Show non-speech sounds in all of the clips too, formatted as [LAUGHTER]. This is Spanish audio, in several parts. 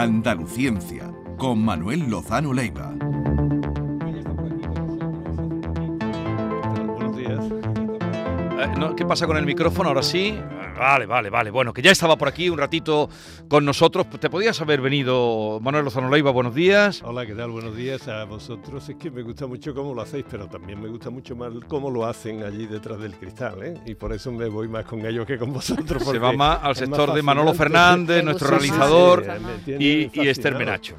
Andaluciencia, con Manuel Lozano Leiva. Buenos días. Eh, no, ¿Qué pasa con el micrófono? Ahora sí. Vale, vale, vale. Bueno, que ya estaba por aquí un ratito con nosotros. Te podías haber venido, Manuel Lozano Leiva, buenos días. Hola, ¿qué tal? Buenos días a vosotros. Es que me gusta mucho cómo lo hacéis, pero también me gusta mucho más cómo lo hacen allí detrás del cristal, ¿eh? Y por eso me voy más con ellos que con vosotros. Se va más al sector más de Manolo. Fernández, nuestro sí, realizador, y, y. Esther Menacho.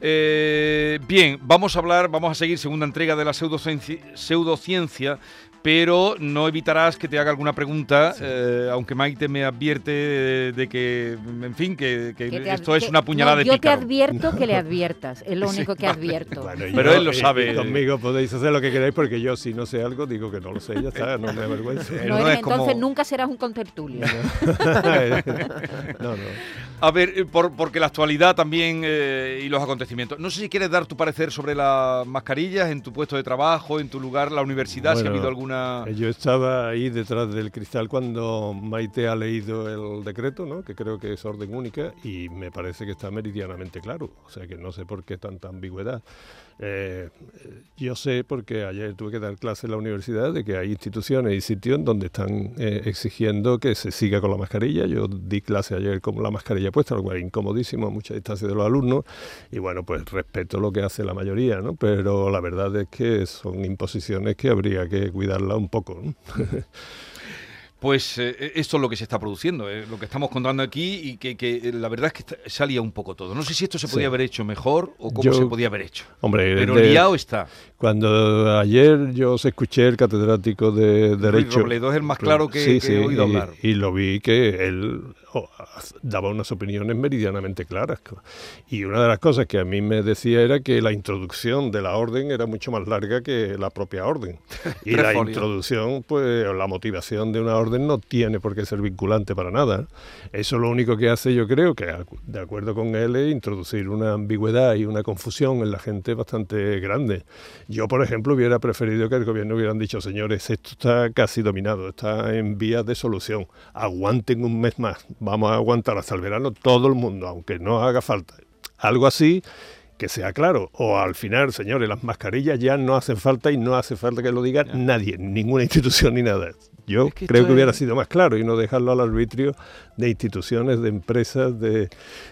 Eh, bien, vamos a hablar, vamos a seguir segunda entrega de la pseudociencia, pseudociencia pero no evitarás que te haga alguna pregunta, eh, aunque Maite me advierte de, de que, en fin, que, que Que esto es que- una puñalada no, de Yo te pícaro. advierto que le [LAUGHS] adviertas, es lo único que advierto. Bueno, Pero yo- él lo sabe. y conmigo podéis hacer lo que queráis porque yo si no sé algo digo que no lo sé, ya está, no me avergüenzo. Eh, [LAUGHS] No no eres- es como- entonces nunca serás un contertulio. [LAUGHS] no, no. A ver, eh, por- porque la actualidad también eh, y los acontecimientos. No sé si quieres dar tu parecer sobre las mascarillas en tu puesto de trabajo, en tu lugar, la universidad, si ha Bueno, habido alguna... Eh, Yo estaba ahí detrás del cristal cuando Maite ha leído el decreto, ¿no? que creo que es orden única, y me parece que está meridianamente claro. O sea que no sé por qué tanta ambigüedad. Eh, eh, yo sé, porque ayer tuve que dar clase en la universidad, de que hay instituciones y sitios donde están eh, exigiendo que se siga con la mascarilla. Yo di clase ayer con la mascarilla puesta, lo cual incomodísimo a mucha distancia de los alumnos. Y bueno, pues respeto lo que hace la mayoría, ¿no? Pero la verdad es que son imposiciones que habría que cuidarla un poco. ¿no? [LAUGHS] Pues eh, esto es lo que se está produciendo, eh, lo que estamos contando aquí y que, que, eh, la verdad es que está- salía un poco todo. No sé si esto se podía Sí. haber hecho mejor o cómo Yo- se podía haber hecho. Hombre, Pero de- liado está. cuando ayer yo os escuché el catedrático de Derecho. Robledo es el más claro que- Sí, que sí, he oído y- hablar. Y lo vi que él oh, daba unas opiniones meridianamente claras. Y una de las cosas que a mí me decía era que la introducción de la orden era mucho más larga que la propia orden. [LAUGHS] Y la introducción, pues la motivación de una orden no tiene por qué ser vinculante para nada. Eso lo único que hace, yo creo, que acu- de acuerdo con él, es introducir una ambigüedad y una confusión en la gente bastante grande. Yo, por ejemplo, hubiera preferido que el gobierno hubieran dicho, señores, esto está casi dominado, está en vías de solución, aguanten un mes más, vamos a aguantar hasta el verano todo el mundo, aunque no haga falta. Algo así que sea claro. O al final, señores, las mascarillas ya no hacen falta y no hace falta que lo diga Ya. nadie, ninguna institución ni nada. Yo Es que creo que hubiera es- sido más claro y no dejarlo al arbitrio de instituciones, de empresas, de,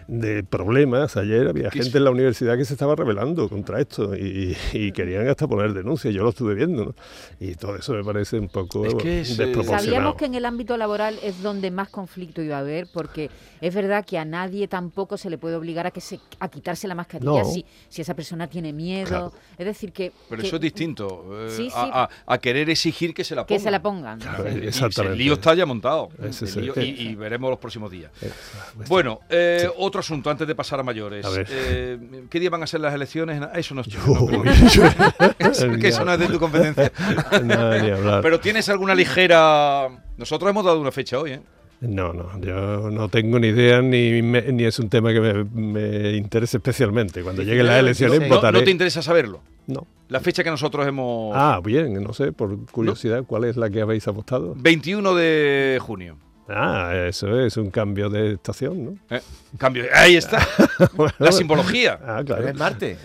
de problemas. Ayer había Que es- gente en la universidad que se estaba rebelando contra esto y, y querían hasta poner denuncias. Yo lo estuve viendo. ¿no? Y todo eso me parece un poco Es que es, eh, desproporcionado. Sabíamos que en el ámbito laboral es donde más conflicto iba a haber, porque es verdad que a nadie tampoco se le puede obligar a que se a quitarse la mascarilla No. si, si esa persona tiene miedo. Claro. Es decir, que, Pero que- eso es distinto. eh, Sí, sí. A, a- a querer exigir que se la que pongan. se la pongan. Claro, Exactamente. El lío está ya montado. Ese El es el- lío- y, y veremos los próximos días. Eh, pues, Bueno, eh, otro asunto antes de pasar a mayores. A. Eh, ¿Qué día van a ser las elecciones? Eso no es yo- no, [LAUGHS] que eso no es de tu competencia. [LAUGHS] Pero tienes alguna ligera. Nosotros hemos dado una fecha hoy, ¿eh? No, no, yo no tengo ni idea ni, me- ni es un tema que me, me interese especialmente. Cuando lleguen las elecciones No, votaré. no te interesa saberlo. No. La fecha que nosotros hemos. Ah, bien, no sé, por curiosidad, ¿cuál es la que habéis apostado? 21 de junio. Ah, eso es un cambio de estación, ¿no? Eh, Cambio. Ahí está. [LAUGHS] La simbología. Ah, Pero claro. es Marte.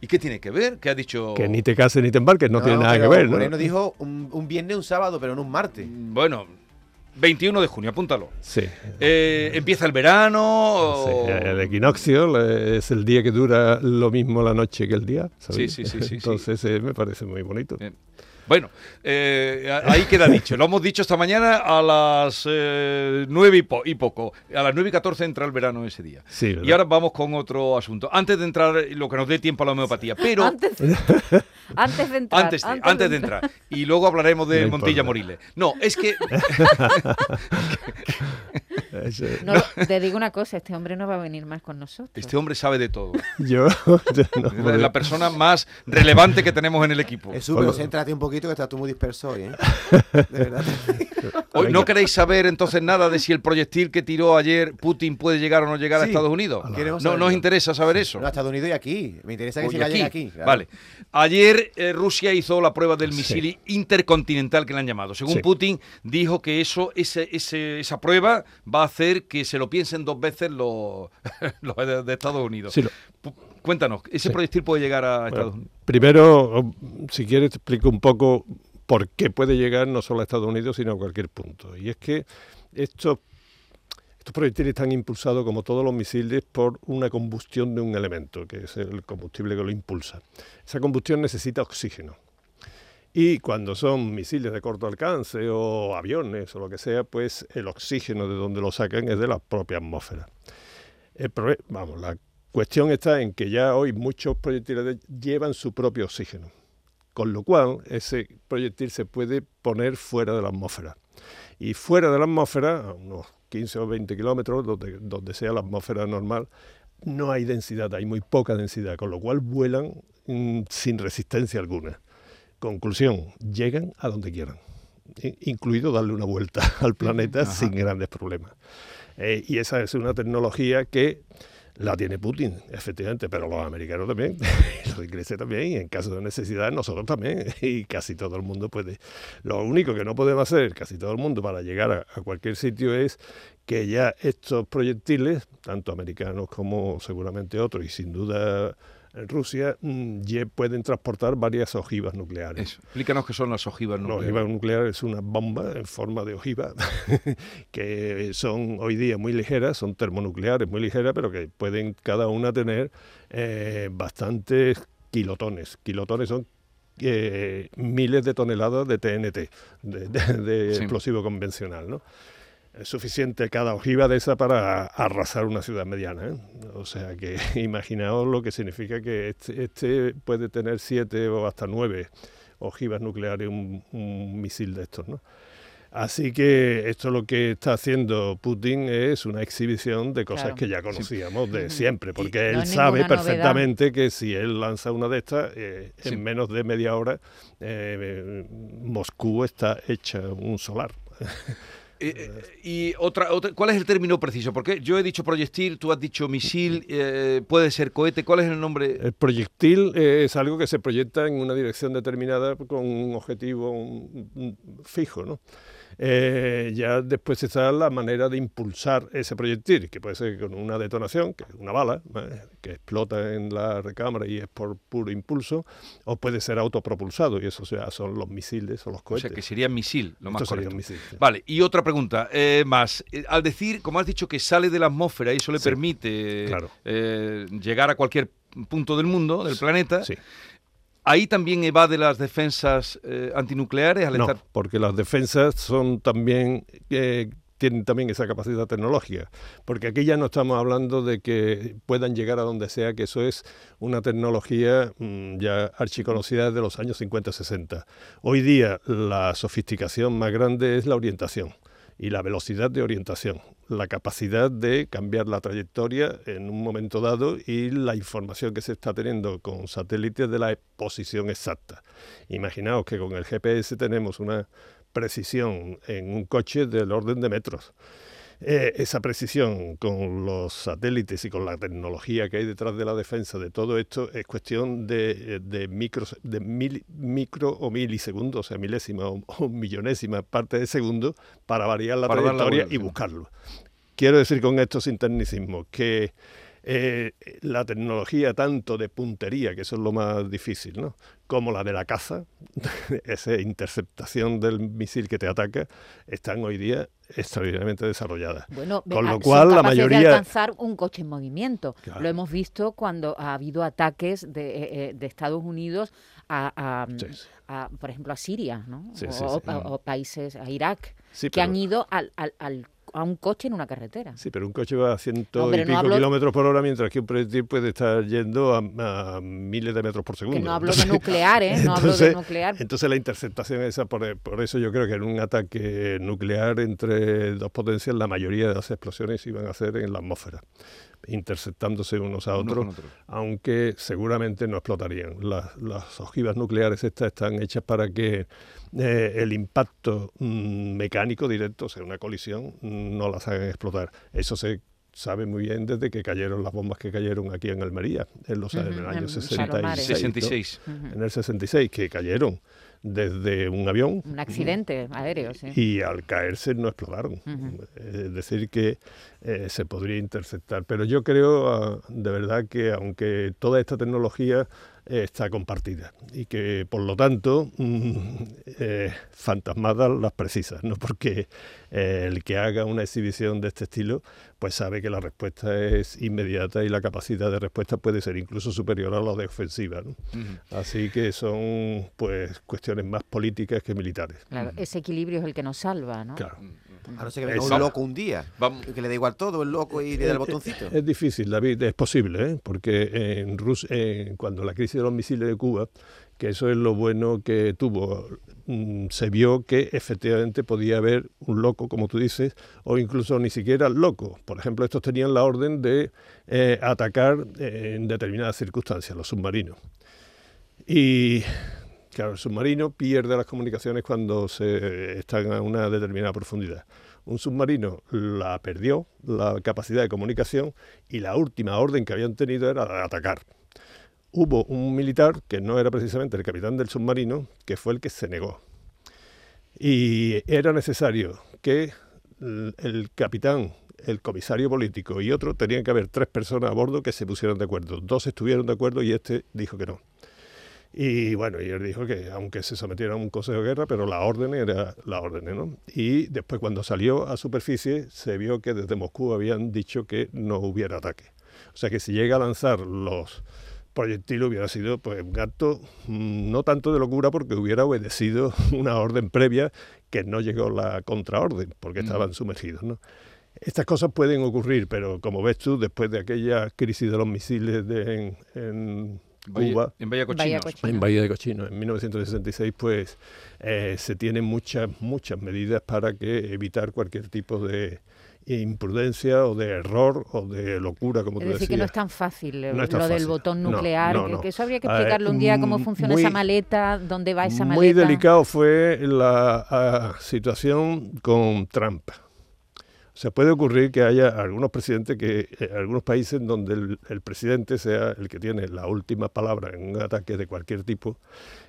¿Y qué tiene que ver? ¿Qué ha dicho? Que ni te cases ni te embarques, no, tiene nada que ver, ¿no? Moreno dijo un, un viernes, un sábado, pero no un martes. Bueno, 21 de junio, apúntalo. Sí. Eh, ¿Empieza el verano? sí, El equinoccio es el día que dura lo mismo la noche que el día. sí, sí, sí, sí. Entonces eh, me parece muy bonito. Bien. Bueno, eh, ahí queda dicho. Lo hemos dicho esta mañana a las eh, 9 y, po- y poco. A las 9 y 14 entra el verano ese día. Sí, ¿verdad? Y ahora vamos con otro asunto. Antes de entrar, lo que nos dé tiempo a la homeopatía. Pero Antes, [LAUGHS] antes de entrar. antes de, antes de entrar. Y luego hablaremos de No Montilla importa. Moriles. No, es que [LAUGHS] [LAUGHS] No, te digo una cosa, este hombre no va a venir más con nosotros. este hombre sabe de todo. [LAUGHS] yo, [LAUGHS] yo no Es la, persona más relevante que tenemos en el equipo. Jesús, pero Bueno. céntrate un poquito que estás tú muy disperso hoy, ¿eh? [LAUGHS] De verdad. Hoy, ¿No queréis saber entonces nada de si el proyectil que tiró ayer Putin puede llegar o no llegar a. Estados Unidos? No, nos interesa saber eso. No, a Estados Unidos y aquí. Me interesa que Oye, aquí. llegar aquí. claro. Vale. Ayer eh, Rusia hizo la prueba del Sí. misil intercontinental que le han llamado. Según Sí. Putin, dijo que eso, ese, ese- esa prueba va a hacer que se lo piensen dos veces los, [LAUGHS] los de, Estados Unidos. Sí, lo- Cuéntanos, ¿ese Sí. proyectil puede llegar a Bueno, Estados Unidos? Primero, o- si quieres, te explico un poco por qué puede llegar no solo a Estados Unidos, sino a cualquier punto. Y es que estos, estos proyectiles están impulsados, como todos los misiles, por una combustión de un elemento, que es el combustible que lo impulsa. Esa combustión necesita oxígeno. Y cuando son misiles de corto alcance o aviones o lo que sea, pues el oxígeno de donde lo sacan es de la propia atmósfera. El vamos, la cuestión está en que ya hoy muchos proyectiles llevan su propio oxígeno, con lo cual ese proyectil se puede poner fuera de la atmósfera. Y fuera de la atmósfera, a unos 15 o 20 kilómetros, donde, donde sea la atmósfera normal, no hay densidad, hay muy poca densidad, con lo cual vuelan mm, sin resistencia alguna. Conclusión, llegan a donde quieran, incluido darle una vuelta [LAUGHS] al planeta Ajá. sin grandes problemas. Eh, y esa es una tecnología que la tiene Putin, efectivamente, pero los americanos también, [LAUGHS] los ingleses también, y en caso de necesidad nosotros también, [LAUGHS] y casi todo el mundo puede. Lo único que no podemos hacer, casi todo el mundo, para llegar a, a cualquier sitio es que ya estos proyectiles, tanto americanos como seguramente otros, y sin duda Rusia, mm, ya pueden transportar varias ojivas nucleares. Eso. Explícanos qué son las ojivas nucleares. ojiva nuclear es una bomba en forma de ojiva [LAUGHS] que son hoy día muy ligeras, son termonucleares muy ligeras, pero que pueden cada una tener eh, bastantes kilotones. Kilotones son eh, miles de toneladas de TNT, de, de- de Sí. explosivo convencional, ¿no? Es suficiente cada ojiva de esa para arrasar una ciudad mediana. ¿eh? O sea que [LAUGHS] imaginaos lo que significa que este, este puede tener siete o hasta nueve ojivas nucleares, un, un misil de estos. ¿no? Así que esto lo que está haciendo Putin es una exhibición de cosas Claro. que ya conocíamos de siempre, porque no él sabe novedad. perfectamente que si él lanza una de estas, eh, Sí. en menos de media hora eh, Moscú está hecha un solar. [LAUGHS] Eh, eh, y otra, otra, ¿cuál es el término preciso? Porque yo he dicho proyectil, tú has dicho misil, eh, puede ser cohete. ¿Cuál es el nombre? El proyectil eh, es algo que se proyecta en una dirección determinada con un objetivo un- un fijo, ¿no? Eh, ya después está la manera de impulsar ese proyectil, que puede ser con una detonación, que es una bala, ¿vale? que explota en la recámara y es por puro impulso, o puede ser autopropulsado, y eso ya son los misiles o los O cohetes. sea, que sería misil, lo más Esto correcto. misil, sí. Vale, y otra pregunta eh, más. Eh, al decir, como has dicho, que sale de la atmósfera y eso le Sí, permite claro. eh, llegar a cualquier punto del mundo, del planeta, Sí. Ahí también evade las defensas eh, antinucleares al No, estar... porque las defensas son también eh, tienen también esa capacidad tecnológica, porque aquí ya no estamos hablando de que puedan llegar a donde sea, que eso es una tecnología mm, ya archiconocida desde los años 50-60. Hoy día la sofisticación más grande es la orientación y la velocidad de orientación, la capacidad de cambiar la trayectoria en un momento dado y la información que se está teniendo con satélites de la posición exacta. Imaginaos que con el GPS tenemos una precisión en un coche del orden de metros. Eh, esa precisión con los satélites y con la tecnología que hay detrás de la defensa de todo esto es cuestión de, de, micros, de mil, micro o milisegundos, o sea, milésima o, o millonésima parte de segundo para variar la Para dar la trayectoria y buscarlo. Quiero decir con esto sin tecnicismo que eh, la tecnología tanto de puntería, que eso es lo más difícil, ¿no? como la de la caza, [LAUGHS] esa interceptación del misil que te ataca, están hoy día extraordinariamente desarrolladas. Bueno, Con ah, lo cual, la capaces de mayoría- alcanzar un coche en movimiento. Claro. Lo hemos visto cuando ha habido ataques de, eh, eh, de Estados Unidos a, a, Sí, sí. a, por ejemplo, a Siria, ¿no? Sí, o, sí, sí. o- o países, a Irak, que pero- han ido al, al- al- a un coche en una carretera. Sí, pero un coche va a ciento Hombre, y no pico hablo- kilómetros por hora, mientras que un proyectil puede estar yendo a, a miles de metros por segundo. Que no hablo de Entonces- nuclear, ¿eh? No hablo de entonces- nuclear. Entonces la interceptación esa, por, por eso yo creo que en un ataque nuclear entre dos potencias, la mayoría de las explosiones iban a ser en la atmósfera, interceptándose unos a otros, aunque seguramente no explotarían. Las, las ojivas nucleares estas están hechas para que eh, el impacto mm, mecánico directo, o sea, una colisión, mm, no las hagan explotar. Eso se sabe muy bien desde que cayeron las bombas que cayeron aquí en Almería, en los Ujú, en el año en 66. ¿no? 66. Ujú. En el 66, que cayeron desde un avión Un accidente aéreo, sí. y al caerse no explotaron. Es decir, que eh, se podría interceptar. Pero yo creo ah, de verdad que aunque toda esta tecnología está compartida y que por lo tanto mm, [LAUGHS] eh, fantasmadas las precisas, ¿no? porque eh, el que haga una exhibición de este estilo pues sabe que la respuesta es inmediata y la capacidad de respuesta puede ser incluso superior a la de ofensiva. ¿no? Así que son pues cuestiones más políticas que militares. Claro, ese equilibrio es el que nos salva, ¿no? Claro. A no ser que venga un Exacto. loco un día. Vamos. Que le da igual todo, el loco, y le da el botoncito. Es difícil, David, es posible, ¿eh? porque en Rus eh, cuando la crisis de los misiles de Cuba, que eso es lo bueno que tuvo, mm, se vio que efectivamente podía haber un loco, como tú dices, o incluso ni siquiera loco. Por ejemplo, estos tenían la orden de eh, atacar eh, en determinadas circunstancias, los submarinos. Y claro, el submarino pierde las comunicaciones cuando se están a una determinada profundidad. Un submarino la perdió, la capacidad de comunicación, y la última orden que habían tenido era atacar. Hubo un militar, que no era precisamente el capitán del submarino, que fue el que se negó. Y era necesario que el capitán, el comisario político y otro, tenían que haber tres personas a bordo que se pusieran de acuerdo. Dos estuvieron de acuerdo y este dijo que no. Y bueno, y él dijo que aunque se sometiera a un consejo de guerra, pero la orden era la orden, ¿no? Y después cuando salió a superficie se vio que desde Moscú habían dicho que no hubiera ataque. O sea que si llega a lanzar los proyectiles hubiera sido pues un acto mm, no tanto de locura porque hubiera obedecido [LAUGHS] una orden previa que no llegó la contraorden porque estaban sumergidos, ¿no? Estas cosas pueden ocurrir, pero como ves tú, después de aquella crisis de los misiles de, en, en Cuba, en Bahía Cochinos. Cochinos. en Bahía de Cochino, en 1966, pues eh, se tienen muchas, muchas medidas para que evitar cualquier tipo de imprudencia o de error o de locura, como Es tú decir, decías. que no es tan fácil No es tan lo del fácil. botón nuclear, no, no. que eso habría que explicarle un día cómo mm, funciona muy- esa maleta, dónde va esa Muy maleta. delicado fue la ah, situación con Trump. O sea, puede ocurrir que haya algunos presidentes que, eh, algunos países donde el, el presidente sea el que tiene la última palabra en un ataque de cualquier tipo.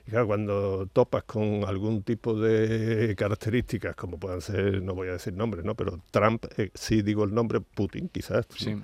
Y claro, cuando topas con algún tipo de características, como puedan ser, no voy a decir nombres, ¿no? Pero Trump, eh, sí digo el nombre, Putin quizás, ¿no? Sí.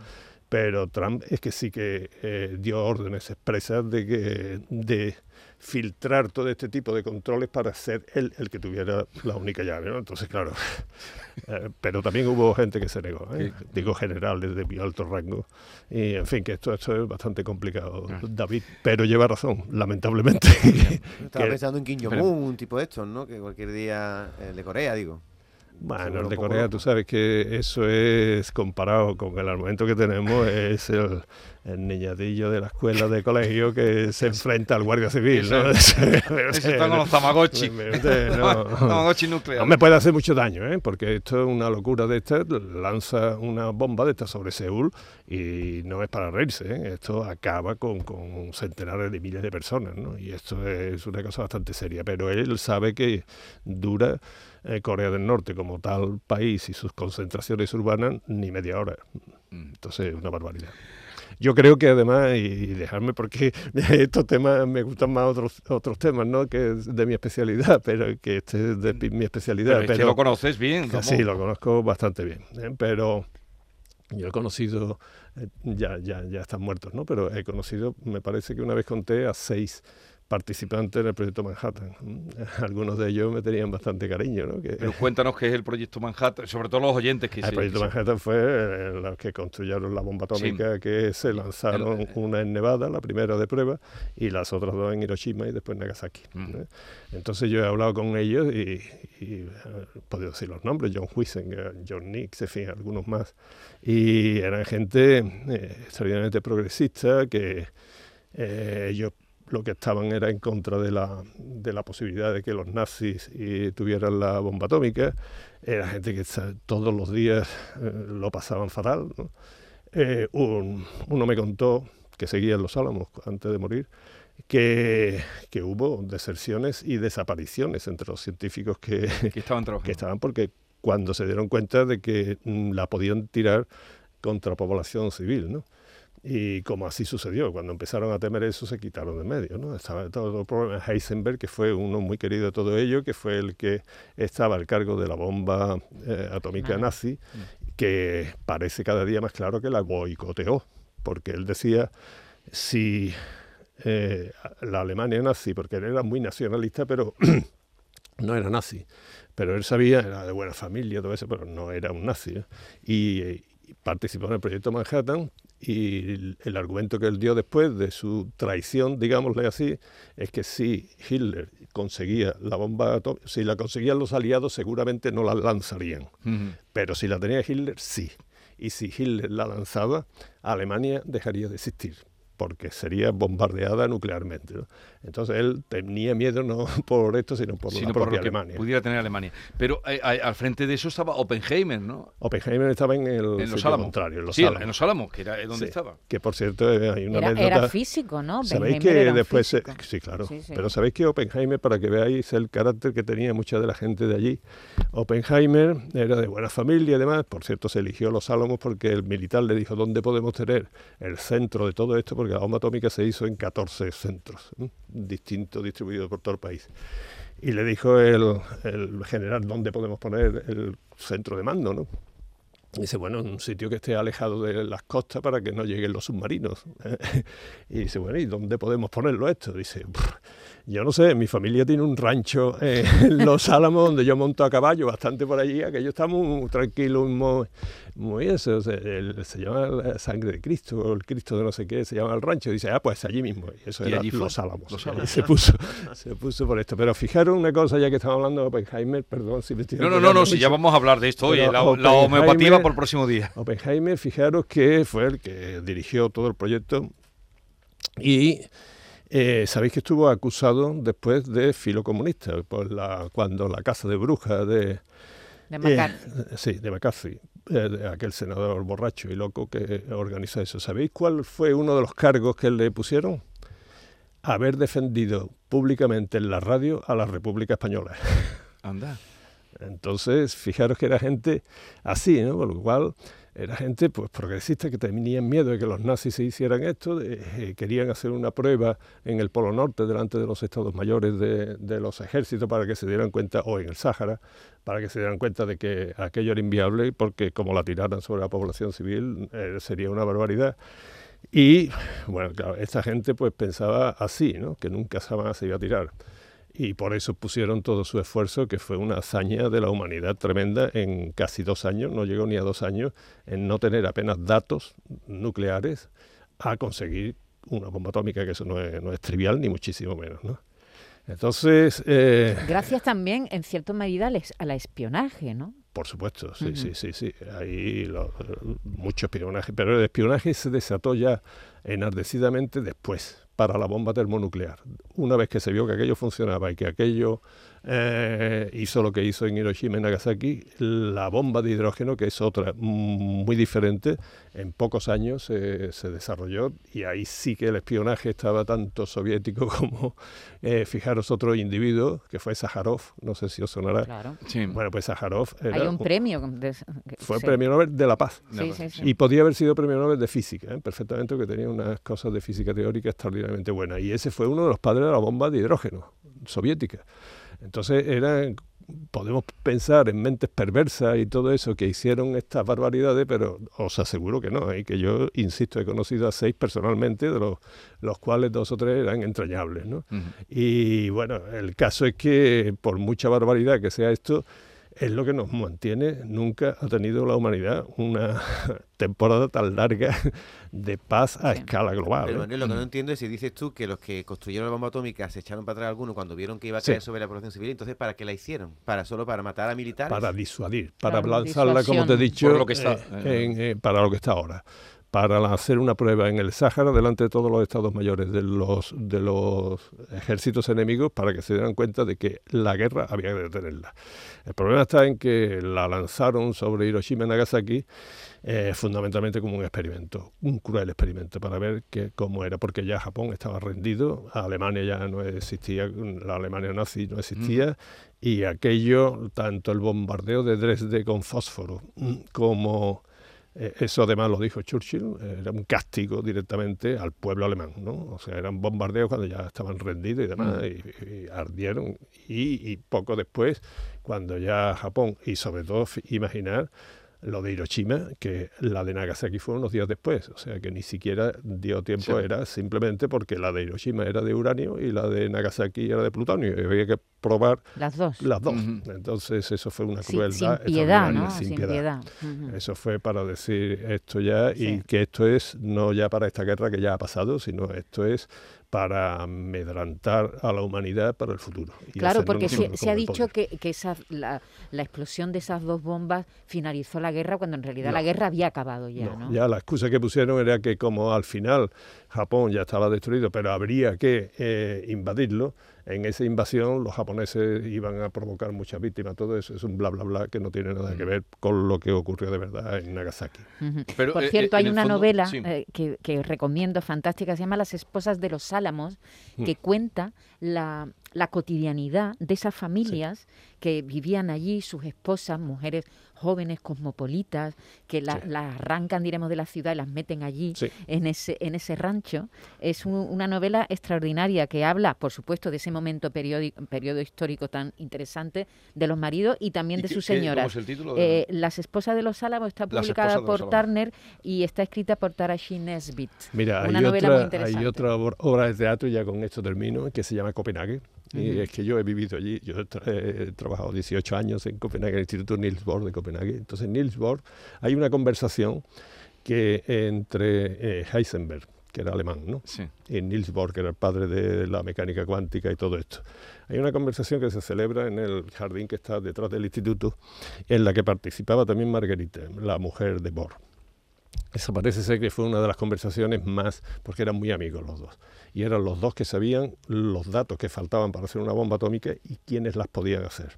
pero Trump es que sí que eh, dio órdenes expresas de que de filtrar todo este tipo de controles para ser él el que tuviera la única llave, ¿no? Entonces, claro, [LAUGHS] eh, pero también hubo gente que se negó, ¿eh? digo generales de muy alto rango, y en fin, que esto, esto es bastante complicado, David, pero lleva razón, lamentablemente. [LAUGHS] Estaba que- pensando en Kim Jong-un, un tipo de estos, ¿no? Que cualquier día, el de Corea, digo. Bueno, el de Corea, tú sabes que eso es comparado con el armamento que tenemos, [LAUGHS] es el, el niñatillo de la escuela de colegio que [LAUGHS] se enfrenta al guardia civil, ¿no? [LAUGHS] Ese está con los Tamagotchi. No, Tamagotchi nuclear. no me puede hacer mucho daño, ¿eh? porque esto es una locura de esta. Lanza una bomba de esta sobre Seúl y no es para reírse. ¿eh? Esto acaba con, con centenares de miles de personas. ¿no? Y esto es una cosa bastante seria. Pero él sabe que dura eh, Corea del Norte como tal país y sus concentraciones urbanas ni media hora. Entonces es una barbaridad. Yo creo que además, y, y dejarme porque [LAUGHS] estos temas me gustan más otros otros temas, ¿no? Que es de mi especialidad, [LAUGHS] pero que este es de mi especialidad. Pero es que lo conoces bien. [LAUGHS] vamos. sí, lo conozco bastante bien. ¿eh? Pero yo he conocido, eh, ya, ya, ya están muertos, ¿no? Pero he conocido, me parece que una vez conté a seis participantes en el proyecto Manhattan. [LAUGHS] Algunos de ellos me tenían bastante cariño, ¿no? Que, Pero cuéntanos qué es el proyecto Manhattan, sobre todo los oyentes que el se- proyecto que Manhattan fue eh, los que construyeron la bomba atómica que se lanzaron, El- una en Nevada, la primera de prueba, y las otras dos en Hiroshima y después en Nagasaki. Mm. ¿eh? Entonces yo he hablado con ellos y, y, eh, he podido decir los nombres, John Huizenga, John Nix, en fin, algunos más. Y eran gente eh, extraordinariamente progresista que eh, ellos lo que estaban era en contra de la, de la posibilidad de que los nazis y tuvieran la bomba atómica. Era gente que todos los días eh, lo pasaban fatal. ¿no? Eh, un- uno me contó que seguía en Los Álamos antes de morir, que, que hubo deserciones y desapariciones entre los científicos que, que estaban trabajando. que estaban porque cuando se dieron cuenta de que mm, la podían tirar contra población civil, ¿no? Y como así sucedió, cuando empezaron a temer eso se quitaron de medio. ¿no? Estaba todo el problema Heisenberg, que fue uno muy querido de todo ello, que fue el que estaba al cargo de la bomba eh, atómica nazi, que parece cada día más claro que la boicoteó, porque él decía, si eh, la Alemania nazi, porque él era muy nacionalista, pero [CLEARS THROAT] no era nazi, pero él sabía, era de buena familia, todo eso, pero no era un nazi. ¿eh? Y, participó en el proyecto Manhattan y el, argumento que él dio después de su traición, digámosle así, es que si Hitler conseguía la bomba atómica, si la conseguían los aliados seguramente no la lanzarían, pero si la tenía Hitler sí. Y si Hitler la lanzaba, Alemania dejaría de existir porque sería bombardeada nuclearmente. Entonces él tenía miedo no [LAUGHS] por esto, sino por la propia Alemania. Pudiera tener Alemania. Pero eh, al frente de eso estaba Oppenheimer, ¿no? Oppenheimer estaba en el en los Álamos. contrario, en los sí, Álamos. en los Álamos, que era donde estaba. Que por cierto eh, hay una era, anécdota. Era físico, ¿no? Sabéis que después, sí, claro. Pero sabéis que Oppenheimer, para que veáis el carácter que tenía mucha de la gente de allí, Oppenheimer era de buena familia y demás. Por cierto, se eligió los Álamos porque el militar le dijo dónde podemos tener el centro de todo esto, porque bomba atómica se hizo en 14 centros distintos distribuidos por todo el país. Y le dijo el, el general dónde podemos poner el centro de mando, ¿no? Dice, bueno, en un sitio que esté alejado de las costas para que no lleguen los submarinos. [LAUGHS] y dice, bueno, ¿y dónde podemos ponerlo esto? Dice, yo no sé, mi familia tiene un rancho en [LAUGHS] Los Álamos donde yo monto a caballo bastante por allí, aquello está muy tranquilo, muy, muy eso, se llama Sangre de Cristo, o el Cristo de no sé qué, se llama el rancho, dice, ah, pues allí mismo, y eso era Los Álamos, [LAUGHS] se puso, se puso por esto. Pero fijaros una cosa, ya que estamos hablando de Oppenheimer, perdón si me estoy... No, no, no, no, si ya vamos a hablar de esto, la, la homeopatía por el próximo día. Oppenheimer, fijaros que fue el que dirigió todo el proyecto y... Eh, Sabéis que estuvo acusado después de filocomunista, por la, cuando la casa de brujas de, de McCarthy. Eh, sí, de McCarthy, eh, de aquel senador borracho y loco que organizó eso. ¿Sabéis cuál fue uno de los cargos que le pusieron? Haber defendido públicamente en la radio a la República Española. Anda. Entonces, fijaros que era gente así, ¿no? Por lo cual era gente pues progresista que tenían miedo de que los nazis se hicieran esto, eh, querían hacer una prueba en el Polo Norte delante de los estados mayores de, los ejércitos para que se dieran cuenta, o en el Sáhara, para que se dieran cuenta de que aquello era inviable, porque como la tiraran sobre la población civil eh, sería una barbaridad. Y bueno, claro, esta gente pues pensaba así, ¿no? que nunca jamás se iba a tirar y por eso pusieron todo su esfuerzo, que fue una hazaña de la humanidad tremenda en casi dos años, no llegó ni a dos años, en no tener apenas datos nucleares a conseguir una bomba atómica, que eso no es, no es trivial ni muchísimo menos. ¿no? Entonces... Eh, Gracias también, en cierta medida, al espionaje, ¿no? Por supuesto, sí, sí, sí, sí. Hay mucho espionaje, pero el espionaje se desató ya enardecidamente después para la bomba termonuclear. Una vez que se vio que aquello funcionaba y que aquello eh, hizo lo que hizo en Hiroshima y Nagasaki, la bomba de hidrógeno, que es otra muy diferente, en pocos años se desarrolló y ahí sí que el espionaje estaba tanto soviético [LAUGHS] como, eh, fijaros, otro individuo que fue Sájarov, no sé si os sonará. Claro. Bueno, pues Sájarov... Hay un premio. fue premio Nobel de la Paz. y podía haber sido premio Nobel de física, ¿eh? perfectamente, porque tenía unas cosas de física teórica extraordinariamente buenas. Y ese fue uno de los padres de la bomba de hidrógeno soviética. Entonces eran podemos pensar en mentes perversas y todo eso que hicieron estas barbaridades, pero os aseguro que no, ¿eh? que yo, insisto, he conocido a seis personalmente, de los, los cuales dos o tres eran entrañables. ¿no? Y bueno, el caso es que por mucha barbaridad que sea esto, es lo que nos mantiene. Nunca ha tenido la humanidad una [LAUGHS] temporada tan larga [LAUGHS] de paz a escala global. Pero Manuel, lo que no entiendo es si dices tú que los que construyeron la bomba atómica se echaron para atrás algunos cuando vieron que iba a caer sobre la población civil, entonces ¿para qué la hicieron? ¿Para solo para matar a militares? Para disuadir, para lanzarla, como te he dicho, lo que está, eh, eh, para lo que está ahora para hacer una prueba en el Sáhara delante de todos los estados mayores de los, de los ejércitos enemigos para que se dieran cuenta de que la guerra había que detenerla. El problema está en que la lanzaron sobre Hiroshima y Nagasaki eh, fundamentalmente como un experimento, un cruel experimento para ver que, cómo era, porque ya Japón estaba rendido, Alemania ya no existía, la Alemania nazi no existía, y aquello, tanto el bombardeo de Dresde con fósforo como Eh, eso además lo dijo Churchill, era un castigo directamente al pueblo alemán, ¿no? O sea, eran bombardeos cuando ya estaban rendidos y demás, Mm. y, y ardieron. Y, y poco después, cuando ya Japón, y sobre todo imaginar lo de Hiroshima, que la de Nagasaki fue unos días después, o sea que ni siquiera dio tiempo, Sí. era simplemente porque la de Hiroshima era de uranio y la de Nagasaki era de plutonio, y había que probar Las dos. las dos. Entonces eso fue una crueldad. sin piedad, ¿no? sin Sin, piedad. Eso fue para decir esto ya Sí. y que esto es no ya para esta guerra que ya ha pasado, sino esto es para amedrantar a la humanidad para el futuro. Claro, porque se, ha dicho que, que esa, la, la explosión de esas dos bombas finalizó la guerra cuando en realidad No. la guerra había acabado ya, No, ¿no? Ya la excusa que pusieron era que como al final Japón ya estaba destruido, pero habría que eh, invadirlo, en esa invasión los japoneses iban a provocar muchas víctimas, todo eso es un bla bla bla que no tiene nada Mm. que ver con lo que ocurrió de verdad en Nagasaki. Pero, Por eh, cierto, eh, hay una fondo- novela sí. eh, que, que recomiendo, fantástica, se llama Las esposas de los Álamos, Mm. que cuenta la, la cotidianidad de esas familias que vivían allí, sus esposas, mujeres jóvenes, cosmopolitas, que la- Sí. las arrancan, diremos, de la ciudad y las meten allí, Sí. en, ese, en ese rancho. Es un- una novela extraordinaria que habla, por supuesto, de ese momento periódico, periodo histórico tan interesante de los maridos y también ¿Y de sus señoras. es el título de Eh, Las esposas de los Álamos está publicada por. Turner y está escrita por Tarashi Nesbitt. Mira, Una hay novela muy otra, interesante. hay otra obra- obra de teatro, y ya con esto termino, que se llama Copenhague. Y es que yo he vivido allí, yo he, tra- he trabajado 18 años en Copenhague, en el Instituto Niels Bohr de Copenhague. Entonces, en Niels Bohr hay una conversación que entre eh, Heisenberg, que era alemán, ¿no? Sí. y Niels Bohr, que era el padre de la mecánica cuántica y todo esto. Hay una conversación que se celebra en el jardín que está detrás del instituto, en la que participaba también Margarita, la mujer de Bohr. Esa parece ser que fue una de las conversaciones más, porque eran muy amigos los dos. Y eran los dos que sabían los datos que faltaban para hacer una bomba atómica y quiénes las podían hacer.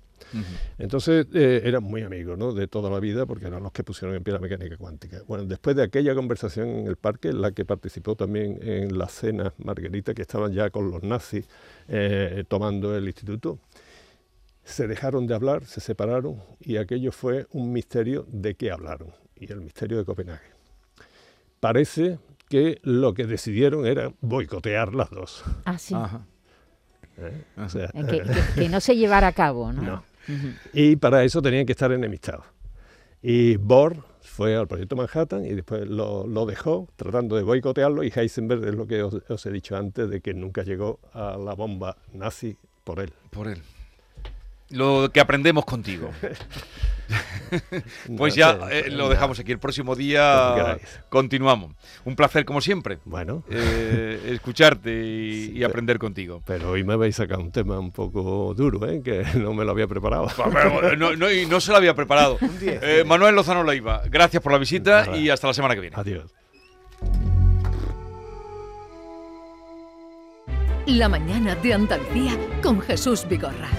Entonces eh, eran muy amigos ¿no? de toda la vida porque eran los que pusieron en pie la mecánica cuántica. Bueno, después de aquella conversación en el parque, en la que participó también en la cena Margarita, que estaban ya con los nazis eh, tomando el instituto, se dejaron de hablar, se separaron y aquello fue un misterio de qué hablaron y el misterio de Copenhague. Parece que lo que decidieron era boicotear las dos. Ah, sí. Ajá. ¿eh? Ajá. O sea, Que, que- [LAUGHS] que no se llevara a cabo, ¿no? Y para eso tenían que estar enemistados. Y Bohr fue al proyecto Manhattan y después lo, lo dejó tratando de boicotearlo y Heisenberg es lo que os, os he dicho antes de que nunca llegó a la bomba nazi por él. Por él. Lo que aprendemos contigo. [LAUGHS] Pues No ya sé, eh, lo dejamos aquí. El próximo día continuamos. Un placer, como siempre, Bueno, eh, escucharte y, y aprender contigo. pero hoy me habéis sacado un tema un poco duro, ¿eh? que [LAUGHS] no me lo había preparado. Pero, No, no, y no se lo había preparado. [LAUGHS] Eh, Manuel Lozano Leiva, gracias por la visita Nada. y hasta la semana que viene. Adiós. La mañana de Andalucía con Jesús Vigorra.